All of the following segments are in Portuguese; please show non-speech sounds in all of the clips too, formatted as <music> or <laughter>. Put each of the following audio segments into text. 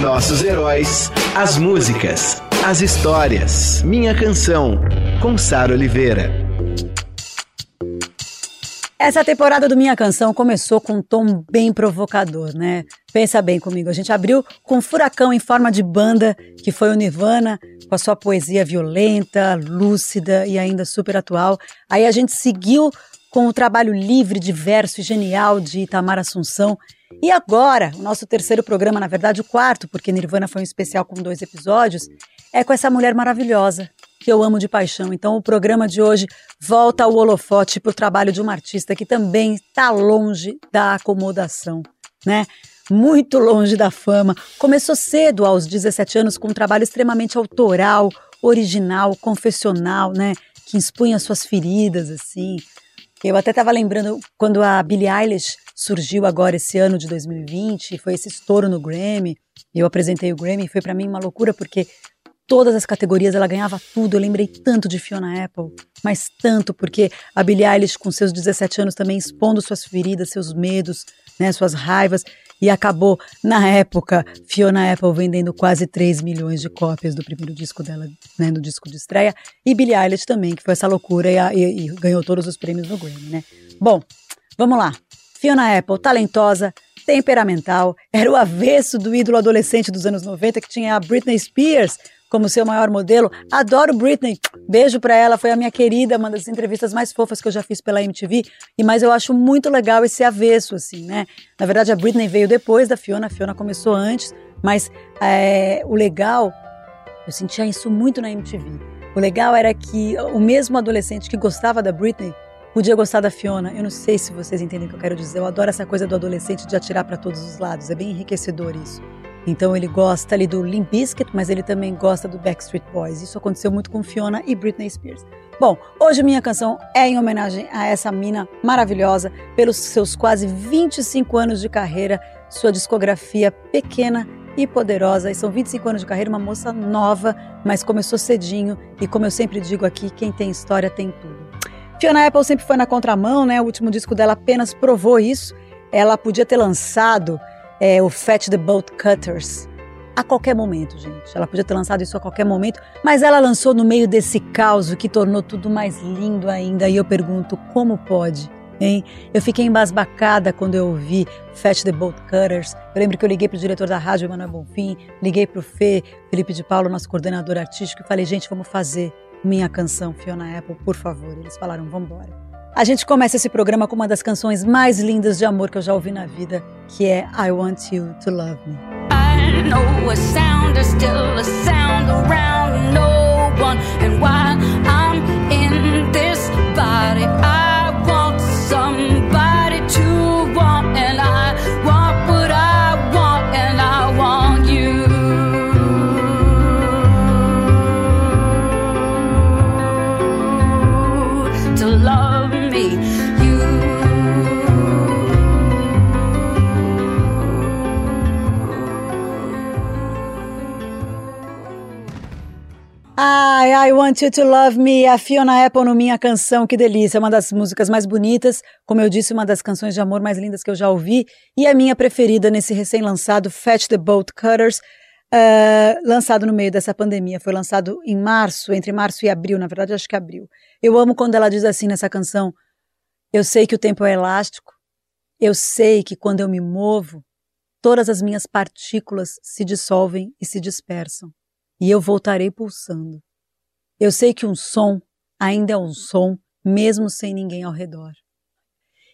Nossos heróis, as músicas, as histórias. Minha canção, com Sara Oliveira. Essa temporada do Minha Canção começou com um tom bem provocador, né? Pensa bem comigo. A gente abriu com um furacão em forma de banda, que foi o Nirvana, com a sua poesia violenta, lúcida e ainda super atual. Aí a gente seguiu com o trabalho livre, diverso e genial de Itamar Assunção. E agora, o nosso terceiro programa, na verdade o quarto, porque Nirvana foi um especial com dois episódios, é com essa mulher maravilhosa, que eu amo de paixão. Então, o programa de hoje volta ao holofote para o trabalho de uma artista que também está longe da acomodação, né? Muito longe da fama. Começou cedo, aos 17 anos, com um trabalho extremamente autoral, original, confessional, né? Que expunha suas feridas, assim. Eu até estava lembrando quando a Billie Eilish surgiu agora esse ano de 2020, foi esse estouro no Grammy. Eu apresentei o Grammy, foi para mim uma loucura porque todas as categorias, ela ganhava tudo. Eu lembrei tanto de Fiona Apple, mas tanto porque a Billie Eilish, com seus 17 anos, também expondo suas feridas, seus medos, né, suas raivas, e acabou, na época, Fiona Apple vendendo quase 3 milhões de cópias do primeiro disco dela, né, no disco de estreia, e Billie Eilish também, que foi essa loucura e, e, e ganhou todos os prêmios no Grammy, né. Bom, vamos lá. Fiona Apple, talentosa, temperamental, era o avesso do ídolo adolescente dos anos 90 que tinha a Britney Spears, como seu maior modelo. Adoro Britney. Beijo para ela, foi a minha querida, uma das entrevistas mais fofas que eu já fiz pela MTV. E mas eu acho muito legal esse avesso assim, né? Na verdade a Britney veio depois da Fiona, a Fiona começou antes, mas é, o legal, eu sentia isso muito na MTV. O legal era que o mesmo adolescente que gostava da Britney podia gostar da Fiona. Eu não sei se vocês entendem o que eu quero dizer. Eu adoro essa coisa do adolescente de atirar para todos os lados. É bem enriquecedor isso. Então ele gosta ali do Limp Bizkit, mas ele também gosta do Backstreet Boys. Isso aconteceu muito com Fiona e Britney Spears. Bom, hoje minha canção é em homenagem a essa mina maravilhosa pelos seus quase 25 anos de carreira, sua discografia pequena e poderosa. E são 25 anos de carreira, uma moça nova, mas começou cedinho. E como eu sempre digo aqui, quem tem história tem tudo. Fiona Apple sempre foi na contramão, né? O último disco dela apenas provou isso. Ela podia ter lançado é, o Fat the Boat Cutters a qualquer momento, gente. Ela podia ter lançado isso a qualquer momento, mas ela lançou no meio desse caos que tornou tudo mais lindo ainda. E eu pergunto, como pode? Hein? Eu fiquei embasbacada quando eu ouvi Fat the Boat Cutters. Eu lembro que eu liguei para o diretor da rádio, Emanuel Bonfim, liguei para o Fê, Felipe de Paulo, nosso coordenador artístico, e falei, gente, vamos fazer minha canção, Fiona Apple, por favor. Eles falaram, vamos embora. A gente começa esse programa com uma das canções mais lindas de amor que eu já ouvi na vida, que é I Want You to Love Me. I know a sound is still a sound around no one and while Want You to Love Me, a Fiona Apple no Minha Canção, que delícia, é uma das músicas mais bonitas, como eu disse, uma das canções de amor mais lindas que eu já ouvi, e a minha preferida nesse recém-lançado Fetch the Boat Cutters, uh, lançado no meio dessa pandemia, foi lançado em março, entre março e abril, na verdade acho que abril. Eu amo quando ela diz assim nessa canção, eu sei que o tempo é elástico, eu sei que quando eu me movo, todas as minhas partículas se dissolvem e se dispersam e eu voltarei pulsando. Eu sei que um som ainda é um som, mesmo sem ninguém ao redor.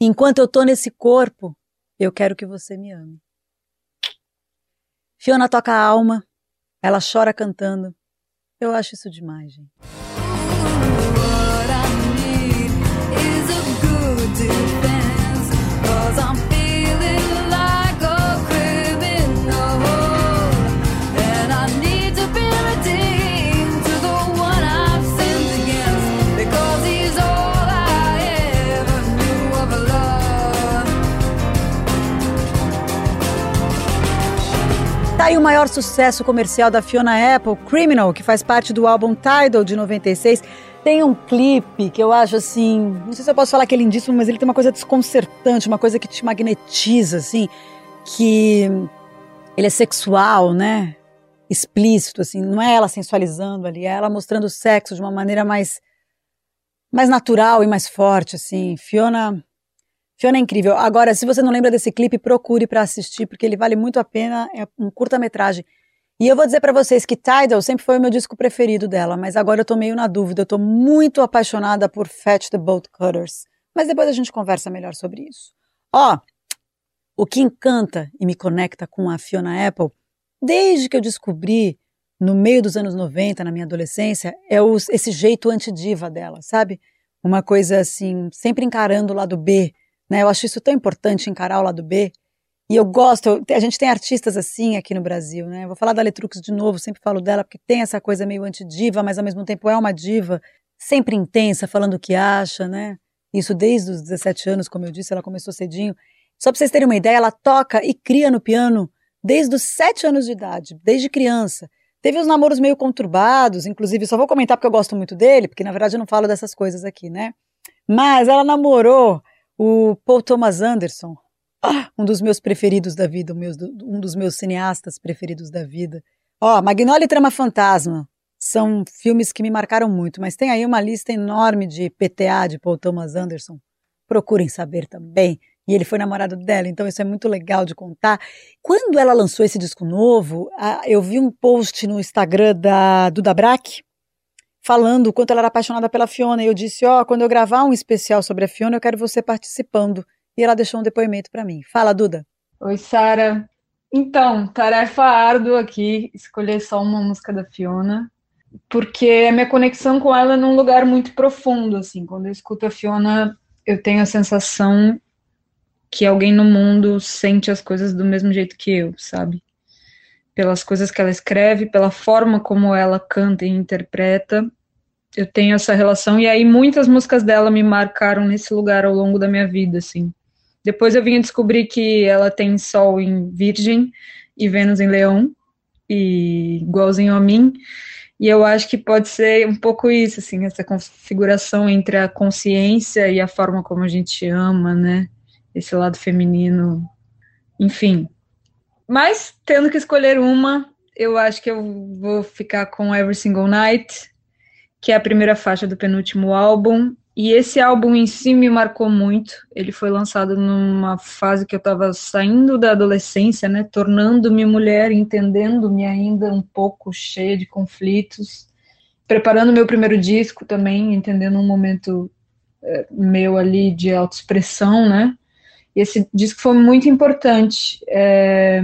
Enquanto eu estou nesse corpo, eu quero que você me ame. Fiona toca a alma, ela chora cantando. Eu acho isso demais, gente. Aí o maior sucesso comercial da Fiona Apple, Criminal, que faz parte do álbum Tidal de 96. Tem um clipe que eu acho assim, não sei se eu posso falar que é lindíssimo, mas ele tem uma coisa desconcertante, uma coisa que te magnetiza, assim, que ele é sexual, né? Explícito, assim, não é ela sensualizando ali, é ela mostrando o sexo de uma maneira mais mais natural e mais forte, assim. Fiona Fiona é incrível. Agora, se você não lembra desse clipe, procure para assistir, porque ele vale muito a pena. É um curta-metragem. E eu vou dizer para vocês que Tidal sempre foi o meu disco preferido dela, mas agora eu tô meio na dúvida. Eu tô muito apaixonada por Fetch the Bolt Cutters. Mas depois a gente conversa melhor sobre isso. Ó, o que encanta e me conecta com a Fiona Apple, desde que eu descobri no meio dos anos 90, na minha adolescência, é os, esse jeito antidiva dela, sabe? Uma coisa assim, sempre encarando o lado B, né? Eu acho isso tão importante encarar o lado B. E eu gosto, a gente tem artistas assim aqui no Brasil, né? Vou falar da Letrux de novo, sempre falo dela, porque tem essa coisa meio antidiva, mas ao mesmo tempo é uma diva, sempre intensa, falando o que acha, né? Isso desde os 17 anos, como eu disse, ela começou cedinho. Só para vocês terem uma ideia, ela toca e cria no piano desde os 7 anos de idade, desde criança. Teve uns namoros meio conturbados, inclusive, só vou comentar porque eu gosto muito dele, porque na verdade eu não falo dessas coisas aqui, né? Mas ela namorou o Paul Thomas Anderson, um dos meus preferidos da vida, um dos meus cineastas preferidos da vida. Ó, Magnolia e Trama Fantasma são filmes que me marcaram muito, mas tem aí uma lista enorme de PTA de Paul Thomas Anderson. Procurem saber também. E ele foi namorado dela, então isso é muito legal de contar. Quando ela lançou esse disco novo, eu vi um post no Instagram da Duda falando o quanto ela era apaixonada pela Fiona. E eu disse: Ó, oh, quando eu gravar um especial sobre a Fiona, eu quero você participando. E ela deixou um depoimento para mim. Fala, Duda. Oi, Sara. Então, tarefa árdua aqui, escolher só uma música da Fiona, porque a minha conexão com ela é num lugar muito profundo, assim. Quando eu escuto a Fiona, eu tenho a sensação que alguém no mundo sente as coisas do mesmo jeito que eu, sabe? Pelas coisas que ela escreve, pela forma como ela canta e interpreta, eu tenho essa relação, e aí muitas músicas dela me marcaram nesse lugar ao longo da minha vida, assim. Depois eu vim a descobrir que ela tem Sol em Virgem e Vênus em Leão, e igualzinho a mim, e eu acho que pode ser um pouco isso, assim, essa configuração entre a consciência e a forma como a gente ama, né, esse lado feminino, enfim. Mas, tendo que escolher uma, eu acho que eu vou ficar com Every Single Night, que é a primeira faixa do penúltimo álbum. E esse álbum em si me marcou muito. Ele foi lançado numa fase que eu estava saindo da adolescência, né, tornando-me mulher, entendendo-me ainda um pouco cheia de conflitos, preparando meu primeiro disco também, entendendo um momento é, meu ali de autoexpressão, né? E esse disco foi muito importante. É,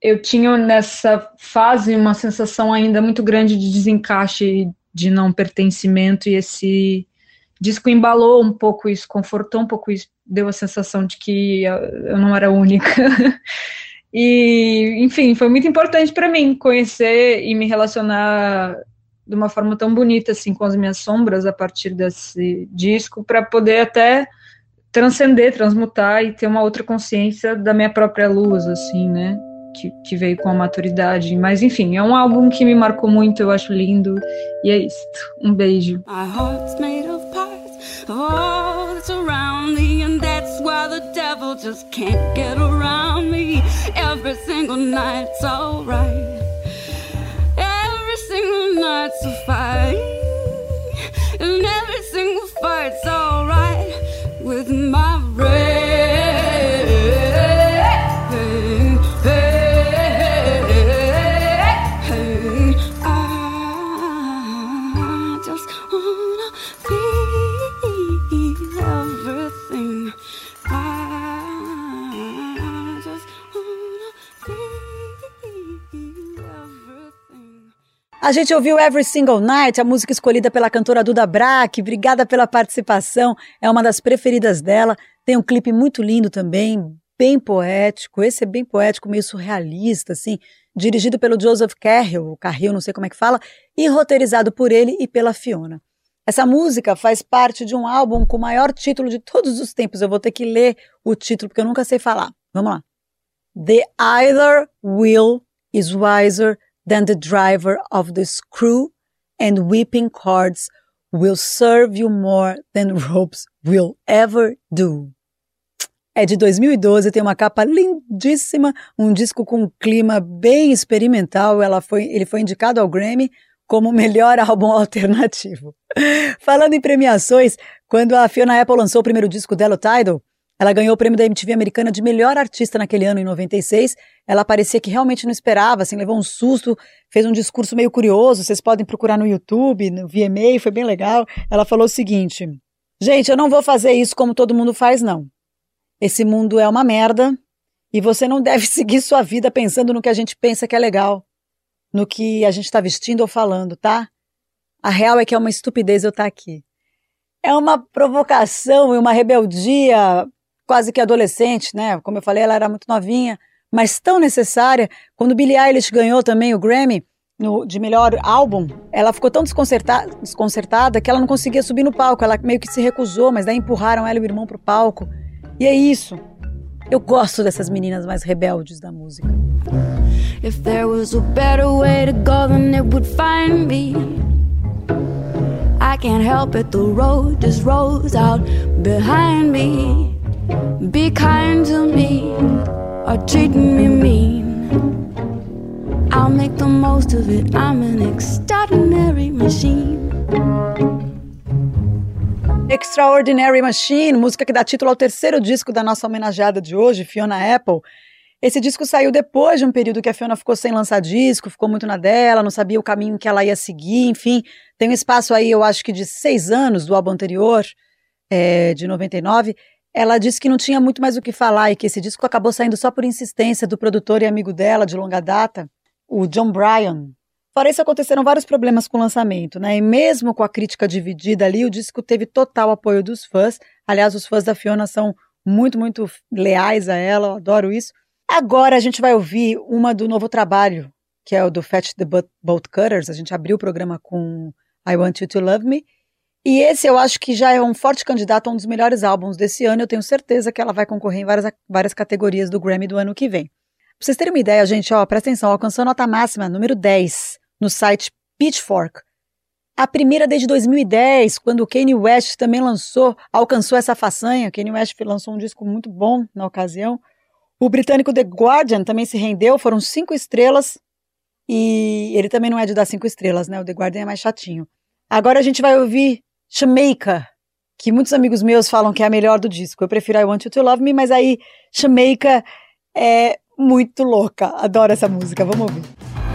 eu tinha nessa fase uma sensação ainda muito grande de desencaixe de não pertencimento e esse disco embalou um pouco isso, confortou um pouco isso, deu a sensação de que eu não era única. <laughs> e, enfim, foi muito importante para mim conhecer e me relacionar de uma forma tão bonita assim com as minhas sombras a partir desse disco para poder até transcender, transmutar e ter uma outra consciência da minha própria luz assim, né? que, que, veio com a maturidade. Mas enfim, é um álbum que me marcou muito, eu acho lindo. E é isso. Um beijo. Every single night's a fight. And every single fight's A gente ouviu Every Single Night, a música escolhida pela cantora Duda Brack. Obrigada pela participação, é uma das preferidas dela. Tem um clipe muito lindo também, bem poético. Esse é bem poético, meio surrealista, assim, dirigido pelo Joseph Carrill, o Carrill, não sei como é que fala, e roteirizado por ele e pela Fiona. Essa música faz parte de um álbum com o maior título de todos os tempos. Eu vou ter que ler o título porque eu nunca sei falar. Vamos lá. The Either Will is wiser than the driver of the screw, and whipping cords will serve you more than <laughs> ropes will ever do. É de 2012, tem uma capa lindíssima, um disco com um clima bem experimental. Ela foi, ele foi indicado ao Grammy como melhor <laughs> álbum alternativo. Falando em premiações, quando a Fiona Apple lançou o primeiro disco dela, o Tidal, ela ganhou o prêmio da MTV americana de melhor artista naquele ano, em 96. Ela parecia que realmente não esperava, assim, levou um susto, fez um discurso meio curioso. Vocês podem procurar no YouTube, no VMA, foi bem legal. Ela falou o seguinte: Gente, eu não vou fazer isso como todo mundo faz, não. Esse mundo é uma merda e você não deve <laughs> seguir sua vida pensando no que a gente pensa que é legal, no que a gente está vestindo ou falando, tá? A real é que é uma estupidez eu estar tá aqui. É uma provocação e uma rebeldia quase que adolescente, né? Como eu falei, ela era muito novinha, mas tão necessária. Quando Billie Eilish ganhou também o Grammy no, de melhor álbum, ela ficou tão desconcertada, desconcertada que ela não conseguia subir no palco. Ela meio que se recusou, mas daí empurraram ela e o irmão pro palco. E é isso. Eu gosto dessas meninas mais rebeldes da música. If there was a better way to go, then it would find me. I can't help it, the road just rolls out behind me. Be kind to me or treat me mean. I'll make the most of it. I'm an extraordinary machine. Extraordinary Machine, música que dá título ao terceiro disco da nossa homenageada de hoje, Fiona Apple. Esse disco saiu depois de um período que a Fiona ficou sem lançar disco, ficou muito na dela, não sabia o caminho que ela ia seguir, enfim. Tem um espaço aí, eu acho que de seis anos do álbum anterior, é, de 99. Ela disse que não tinha muito mais o que falar e que esse disco acabou saindo só por insistência do produtor e amigo dela de longa data, o John Bryan, Fora isso, aconteceram vários problemas com o lançamento, né? E mesmo com a crítica dividida ali, o disco teve total apoio dos fãs. Aliás, os fãs da Fiona são muito, muito leais a ela, eu adoro isso. Agora a gente vai ouvir uma do novo trabalho, que é o do Fetch the Boat Cutters. A gente abriu o programa com I Want You to Love Me. E esse eu acho que já é um forte candidato a um dos melhores álbuns desse ano. Eu tenho certeza que ela vai concorrer em várias, várias categorias do Grammy do ano que vem. Pra vocês terem uma ideia, gente, ó, presta atenção, alcançou nota máxima, número 10 no site Pitchfork. A primeira desde 2010, quando o Kanye West também lançou, alcançou essa façanha. O Kanye West lançou um disco muito bom na ocasião. O britânico The Guardian também se rendeu, foram cinco estrelas. E ele também não é de dar cinco estrelas, né? O The Guardian é mais chatinho. Agora a gente vai ouvir Jamaica, que muitos amigos meus falam que é a melhor do disco. Eu prefiro I Want You to Love Me, mas aí Jamaica é muito louca. Adoro essa música, vamos ouvir.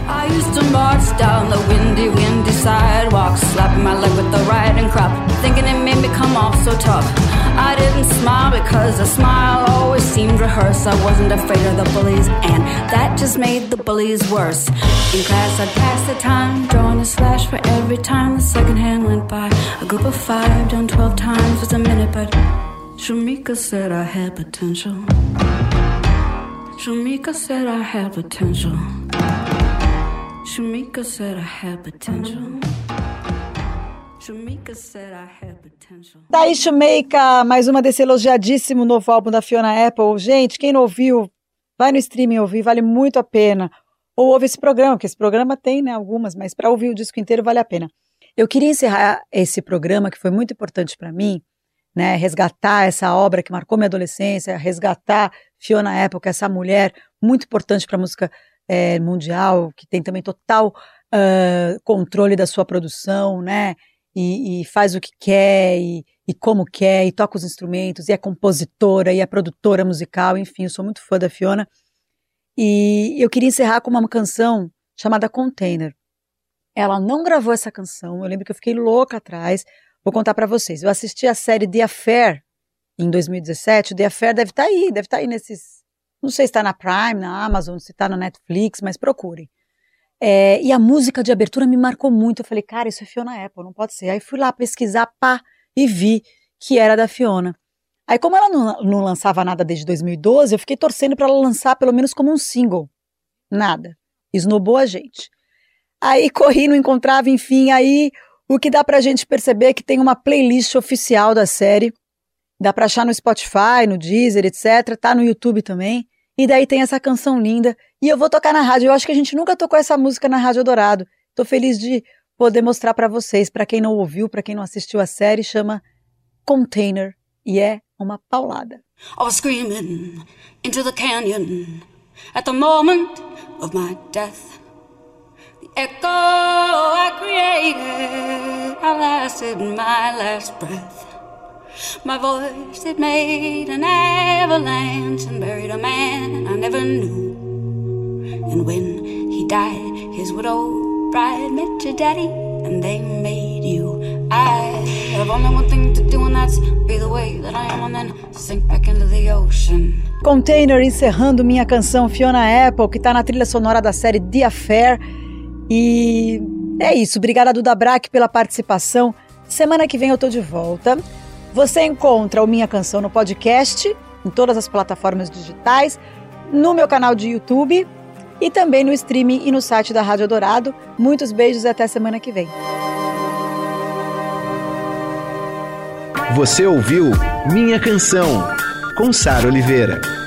I used to march down the windy, windy sidewalk, slapping my leg with the riding crop, thinking it made me come off so tough. I didn't smile because seemed rehearsed. I wasn't afraid of the bullies, and that just made the bullies worse. In class, I'd pass the time, drawing a slash for every time the second hand went by. A group of five done twelve times was a minute, but Shamika said I had potential. Shamika said I had potential. Shamika said I had potential. Daí, Shamika, mais uma desse elogiadíssimo novo álbum da Fiona Apple. Gente, quem não ouviu, vai no streaming ouvir, vale muito a pena. Ou ouve esse programa, que esse programa tem, né, algumas, mas para ouvir o disco inteiro vale a pena. Eu queria encerrar esse programa, que foi muito importante para mim, né, resgatar essa obra que marcou minha adolescência, resgatar Fiona Apple, que é essa mulher muito importante para a música é, mundial, que tem também total uh, controle da sua produção, né? E, e faz o que quer e, e, como quer, e toca os instrumentos, e é compositora, e é produtora musical, enfim, eu sou muito fã da Fiona. E eu queria encerrar com uma canção chamada Container. Ela não gravou essa canção, eu lembro que eu fiquei louca atrás. Vou contar para vocês. Eu assisti a série The Affair em 2017. The Affair deve estar tá aí, deve estar tá aí nesses não sei se está na Prime, na Amazon, se está na Netflix, mas procurem. É, e a música de abertura me marcou muito. Eu falei, cara, isso é Fiona Apple, não pode ser. Aí fui lá pesquisar, pá, e vi que era da Fiona. Aí, como ela não, não lançava nada desde 2012, eu fiquei torcendo para ela lançar pelo menos como um single. Nada. Esnobou a gente. Aí <laughs> corri, não encontrava, enfim. Aí o que dá pra gente perceber é que tem uma playlist oficial da série Dá para achar no Spotify, no Deezer, etc. Tá no YouTube também. E daí tem essa canção linda E eu vou tocar na rádio. Eu acho que a gente nunca tocou essa música na Rádio Dourado. Tô feliz de poder mostrar para vocês, para quem não ouviu, para quem não assistiu a série, chama Container e é uma paulada. I was screaming into the canyon at the moment of my death. The echo I created outlasted my last breath. My voice it made an avalanche and buried a man I never knew. And when he died, his widow bride met your daddy and they made you. I have only one thing to do and that's be the way that I am and then sink back into the ocean. Container encerrando minha canção Fiona Apple, que tá na trilha sonora da série The Affair. E é isso. Obrigada, Duda Brack, pela participação. Semana que vem eu tô de volta. Você encontra o Minha Canção no podcast, em todas as plataformas digitais, no meu canal de YouTube e também no streaming e no site da Rádio Dourado. Muitos beijos e até semana que vem. Você ouviu Minha Canção, com Sara Oliveira.